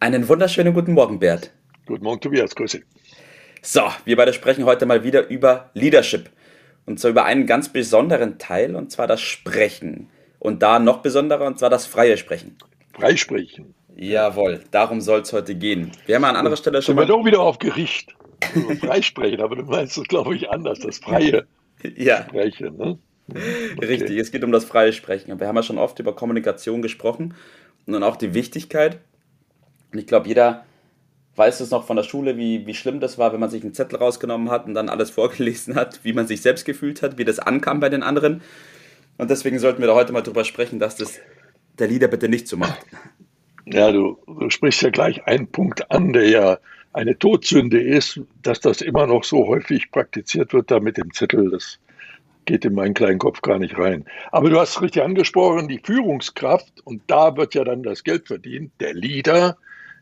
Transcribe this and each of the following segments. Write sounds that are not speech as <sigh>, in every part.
Einen wunderschönen guten Morgen, Bert. Guten Morgen, Tobias. Grüße. So, wir beide sprechen heute mal wieder über Leadership. Und zwar über einen ganz besonderen Teil, und zwar das Sprechen. Und da noch besonderer, und zwar das freie Sprechen. Freisprechen. Jawohl, darum soll es heute gehen. Wir haben an anderer Stelle schon. Sind wir doch wieder auf Gericht. Freisprechen, aber du meinst es, glaube ich, anders, das freie <laughs> ja. Sprechen. Ne? <laughs> Okay. Richtig, es geht um das freie Sprechen. Und wir haben ja schon oft über Kommunikation gesprochen und dann auch die Wichtigkeit. Und ich glaube, jeder weiß es noch von der Schule, wie, wie schlimm das war, wenn man sich einen Zettel rausgenommen hat und dann alles <laughs> vorgelesen hat, wie man sich selbst gefühlt hat, wie das ankam bei den anderen. Und deswegen sollten wir da heute mal drüber sprechen, dass das der Leader bitte nicht so macht. Ja, du, du sprichst ja gleich einen Punkt an, der ja eine Todsünde ist, dass das immer noch so häufig praktiziert wird, da mit dem Zettel. Das geht in meinen kleinen Kopf gar nicht rein. Aber du hast richtig angesprochen, die Führungskraft, und da wird ja dann das Geld verdient, der Leader,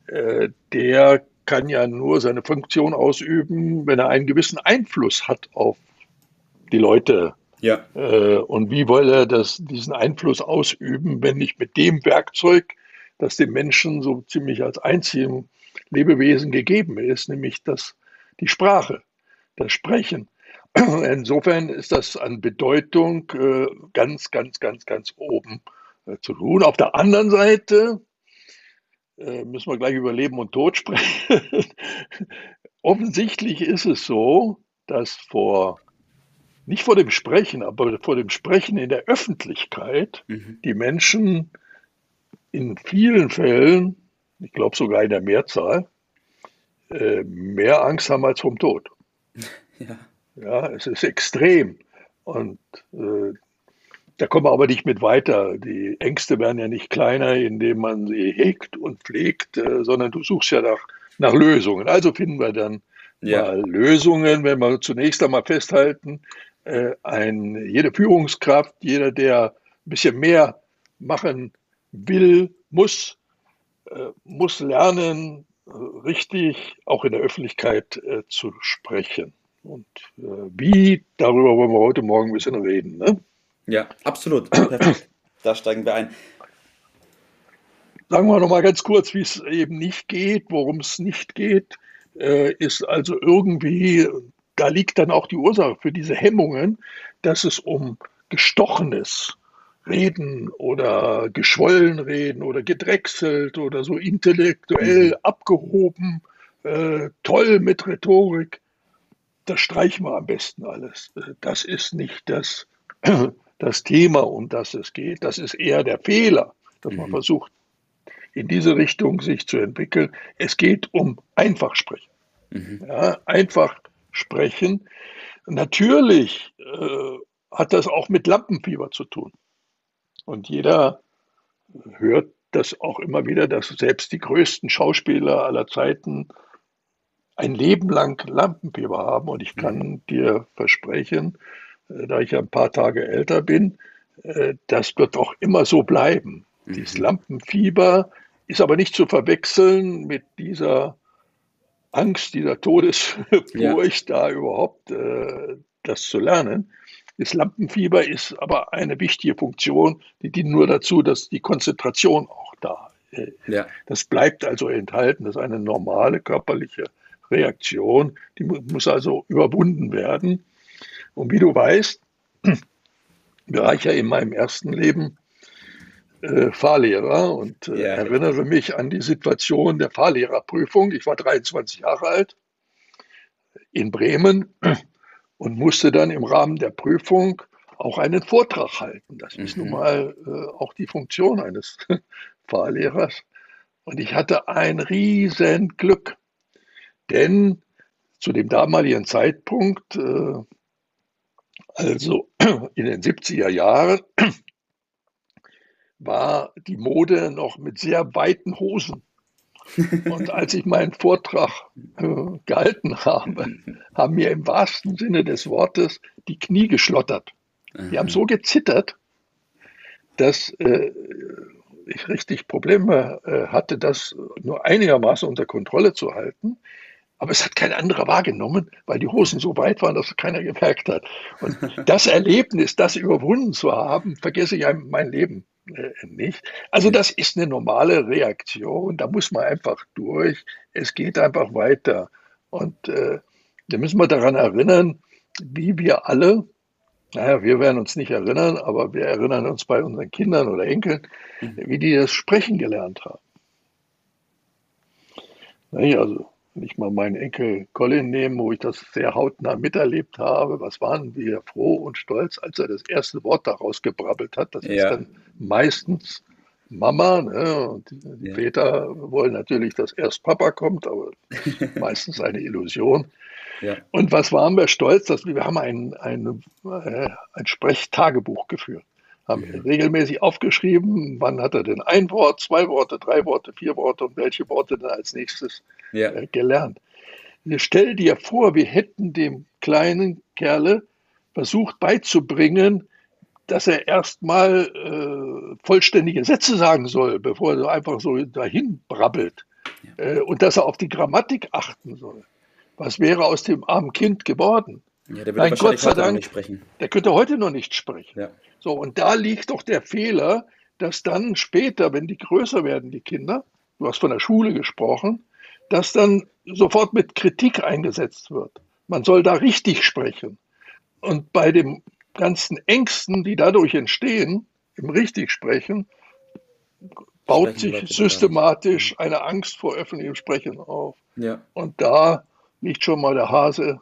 äh, der kann ja nur seine Funktion ausüben, wenn er einen gewissen Einfluss hat auf die Leute. Ja. Äh, und wie will er das, diesen Einfluss ausüben, wenn nicht mit dem Werkzeug, das dem Menschen so ziemlich als einzigem Lebewesen gegeben ist, nämlich das, die Sprache, das Sprechen. <clears throat> Insofern ist das an Bedeutung äh, ganz, ganz, ganz, ganz oben äh, zu tun. Auf der anderen Seite äh, müssen wir gleich über Leben und Tod <laughs> sprechen. Offensichtlich ist es so, dass vor, nicht vor dem Sprechen, aber vor dem Sprechen in der Öffentlichkeit mhm. die Menschen in vielen Fällen, ich glaube sogar in der Mehrzahl, äh, mehr Angst haben als vom Tod. <laughs> Ja. Ja, es ist extrem. Und äh, da kommen wir aber nicht mit weiter. Die Ängste werden ja nicht kleiner, indem man sie hegt und pflegt, äh, sondern du suchst ja nach, nach Lösungen. Also finden wir dann ja. Lösungen, wenn wir zunächst einmal festhalten, äh, ein, jede Führungskraft, jeder, der ein bisschen mehr machen will, muss, äh, muss lernen, richtig auch in der Öffentlichkeit zu sprechen. Und wie, darüber wollen wir heute Morgen ein bisschen reden. Ne? Ja, absolut. <clears throat> Perfekt. Da steigen wir ein. Sagen wir noch mal ganz kurz, wie es eben nicht geht, worum es nicht geht, äh, ist also irgendwie, da liegt dann auch die Ursache für diese Hemmungen, dass es um gestochenes Reden oder geschwollen reden oder gedrechselt oder so intellektuell mhm. abgehoben, äh, toll mit Rhetorik, das streichen wir am besten alles. Das ist nicht das das Thema, um das es geht. Das ist eher der Fehler, dass man mhm. versucht, in diese Richtung sich zu entwickeln. Es geht um einfach sprechen. Mhm. Ja, einfach sprechen. Natürlich äh, hat das auch mit Lampenfieber zu tun. Und jeder hört das auch immer wieder, dass selbst die größten Schauspieler aller Zeiten ein Leben lang Lampenfieber haben. Und ich kann mhm. dir versprechen, da ich ja ein paar Tage älter bin, äh, das wird auch immer so bleiben. Mhm. Dieses Lampenfieber ist aber nicht zu verwechseln mit dieser Angst, dieser Todesfurcht, ja. da überhaupt äh, das zu lernen. Das Lampenfieber ist aber eine wichtige Funktion, die dient nur dazu, dass die Konzentration auch da ist. Ja. Das bleibt also enthalten. Das ist eine normale körperliche Reaktion. Die muss also überwunden werden. Und wie du weißt, <clears throat> war ich ja in meinem ersten Leben äh, Fahrlehrer und äh, ja. erinnere mich an die Situation der Fahrlehrerprüfung. Ich war 23 Jahre alt in Bremen <clears throat> und musste dann im Rahmen der Prüfung auch einen Vortrag halten. Das mhm. ist nun mal äh, auch die Funktion eines <laughs> Fahrlehrers. Und ich hatte ein Riesenglück, denn zu dem damaligen Zeitpunkt äh, also <clears throat> in den 70er Jahren war die Mode noch mit sehr weiten Hosen Und als ich meinen Vortrag äh, gehalten habe, haben mir im wahrsten Sinne des Wortes die Knie geschlottert. Die haben so gezittert, dass äh, ich richtig Probleme äh, hatte, das nur einigermaßen unter Kontrolle zu halten. Aber es hat kein anderer wahrgenommen, weil die Hosen so weit waren, dass keiner gemerkt hat. Und <laughs> das Erlebnis, das überwunden zu haben, vergesse ich mein Leben äh, nicht. Also das ist eine normale Reaktion, da muss man einfach durch. Es geht einfach weiter. Und äh, da müssen wir daran erinnern, wie wir alle, naja, wir werden uns nicht erinnern, aber wir erinnern uns bei unseren Kindern oder Enkeln, mhm. wie die das Sprechen gelernt haben. Naja, also wenn ich mal meinen Enkel Colin nehme, wo ich das sehr hautnah miterlebt habe, was waren wir froh und stolz, als er das erste Wort daraus gebrabbelt hat. Das ja. ist dann meistens Mama. Ne? Und die, die ja. Väter wollen natürlich, dass erst Papa kommt, aber <laughs> meistens eine Illusion. Ja. Und was waren wir stolz, dass wir, wir haben ein, ein, äh, ein Sprechtagebuch geführt haben ja. regelmäßig aufgeschrieben, wann hat er denn ein Wort, zwei Worte, drei Worte, vier Worte und welche Worte dann als nächstes ja. äh, gelernt. Stell dir vor, wir hätten dem kleinen Kerle versucht beizubringen, dass er erstmal äh, vollständige Sätze sagen soll, bevor er so einfach so dahin brabbelt. Ja. Äh, und dass er auf die Grammatik achten soll. Was wäre aus dem armen Kind geworden? Ja, der würde Gott sei Dank, nicht sprechen. Der könnte heute noch nicht sprechen. Ja. So, und da liegt doch der Fehler, dass dann später, wenn die größer werden, die Kinder, du hast von der Schule gesprochen, dass dann sofort mit Kritik eingesetzt wird. Man soll da richtig sprechen. Und bei den ganzen Ängsten, die dadurch entstehen, im Richtigsprechen, baut sich systematisch eine Angst vor öffentlichem Sprechen auf. Ja. Und da liegt schon mal der Hase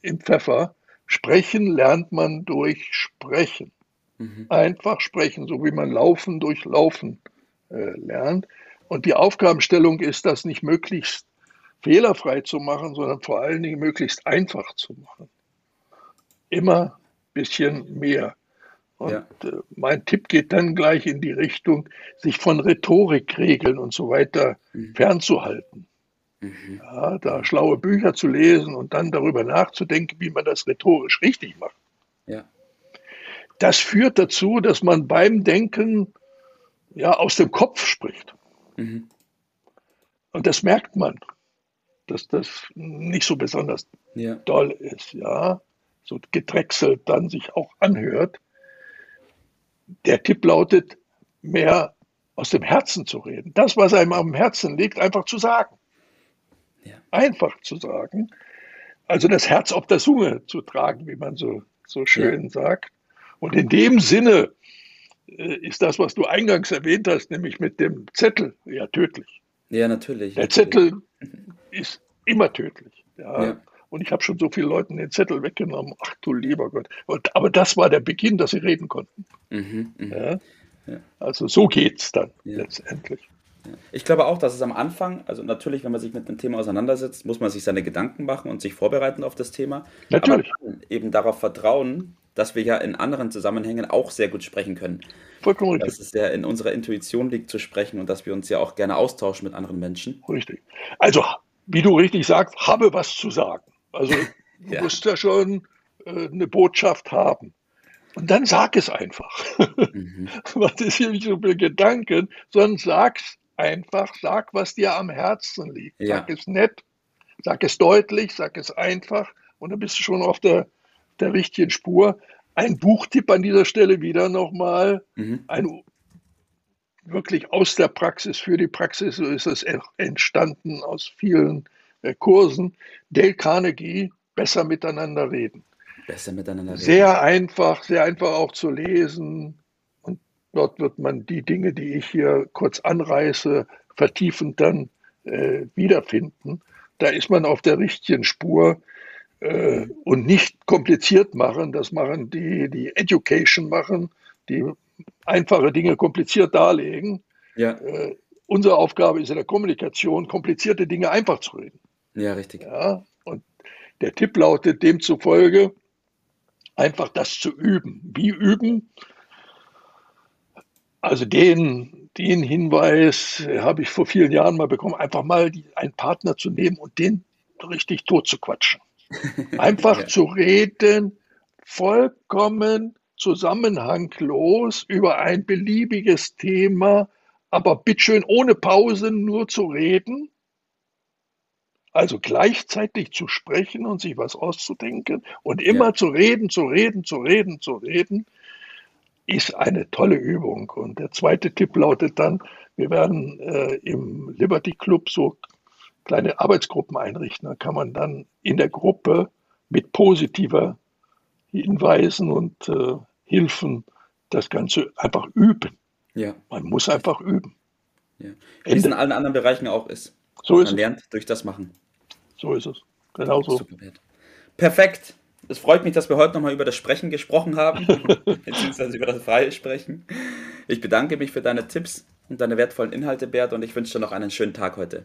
im Pfeffer. Sprechen lernt man durch Sprechen. Mhm. Einfach sprechen, so wie man Laufen durch Laufen äh, lernt. Und die Aufgabenstellung ist, das nicht möglichst fehlerfrei zu machen, sondern vor allen Dingen möglichst einfach zu machen. Immer ein bisschen mehr. Und ja. äh, mein Tipp geht dann gleich in die Richtung, sich von Rhetorikregeln und so weiter mhm. fernzuhalten. Mhm. Ja, da schlaue Bücher zu lesen und dann darüber nachzudenken, wie man das rhetorisch richtig macht. Ja. Das führt dazu, dass man beim Denken ja aus dem Kopf spricht. Mhm. Und das merkt man, dass das nicht so besonders ja. doll ist, ja, so gedrechselt dann sich auch anhört. Der Tipp lautet, mehr aus dem Herzen zu reden. Das, was einem am Herzen liegt, einfach zu sagen. Ja. Einfach zu sagen. Also das Herz auf der Zunge zu tragen, wie man so, so schön ja. sagt. Und in dem Sinne ist das, was du eingangs erwähnt hast, nämlich mit dem Zettel, ja tödlich. Ja, natürlich. Der natürlich. Zettel ist immer tödlich. Ja. ja. Und ich habe schon so vielen Leuten den Zettel weggenommen. Ach du lieber Gott. Und, aber das war der Beginn, dass sie reden konnten. Mhm, mh. ja. Ja. Also so geht es dann letztendlich. Ich glaube auch, dass es am Anfang, also natürlich, wenn man sich mit einem Thema auseinandersetzt, muss man sich seine Gedanken machen und sich vorbereiten auf das Thema. Natürlich. Eben darauf vertrauen, dass wir ja in anderen Zusammenhängen auch sehr gut sprechen können. Vollkommen richtig. Dass es ja in unserer Intuition liegt zu sprechen und dass wir uns ja auch gerne austauschen mit anderen Menschen. Richtig. Also, wie du richtig sagst, habe was zu sagen. Also, <laughs> du ja. musst ja schon äh, eine Botschaft haben. Und dann sag es einfach. <laughs> Mhm. was ist hier nicht so viel Gedanken, sondern sag's einfach, sag, was dir am Herzen liegt. Ja. Sag es nett, sag es deutlich, sag es einfach und dann bist du schon auf der der richtigen Spur. Ein Buchtipp an dieser Stelle wieder nochmal. Mhm. Ein wirklich aus der Praxis für die Praxis, so ist es entstanden aus vielen äh, Kursen. Dale Carnegie, besser miteinander reden. Besser miteinander reden. Sehr einfach, sehr einfach auch zu lesen. Und dort wird man die Dinge, die ich hier kurz anreiße, vertiefend dann äh, wiederfinden. Da ist man auf der richtigen Spur äh, und nicht kompliziert machen. Das machen die, die Education machen, die einfache Dinge kompliziert darlegen. Ja. Äh, unsere Aufgabe ist in der Kommunikation, komplizierte Dinge einfach zu reden. Ja, richtig. Ja, und der Tipp lautet demzufolge, einfach das zu üben. Wie üben? Also den den Hinweis habe ich vor vielen Jahren mal bekommen, einfach mal die, einen Partner zu nehmen und den richtig tot zu quatschen. <laughs> Einfach ja. zu reden, vollkommen zusammenhanglos über ein beliebiges Thema, aber bitteschön ohne Pause nur zu reden. Also gleichzeitig zu sprechen und sich was auszudenken und immer ja. zu reden, zu reden, zu reden, zu reden ist eine tolle Übung. Und der zweite Tipp lautet dann, wir werden äh, im Liberty Club so kleine Arbeitsgruppen einrichten. Da kann man dann in der Gruppe mit positiver Hinweisen und äh, Hilfen das Ganze einfach üben. Ja. Man muss einfach üben. Ja. Wie es in allen anderen Bereichen auch ist. So ist man lernt durch das Machen. So ist es. Genau so. Perfekt. Es freut mich, dass wir heute nochmal über das Sprechen gesprochen haben, <laughs> beziehungsweise über das freie Sprechen. Ich bedanke mich für deine Tipps und deine wertvollen Inhalte, Bert, und ich wünsche dir noch einen schönen Tag heute.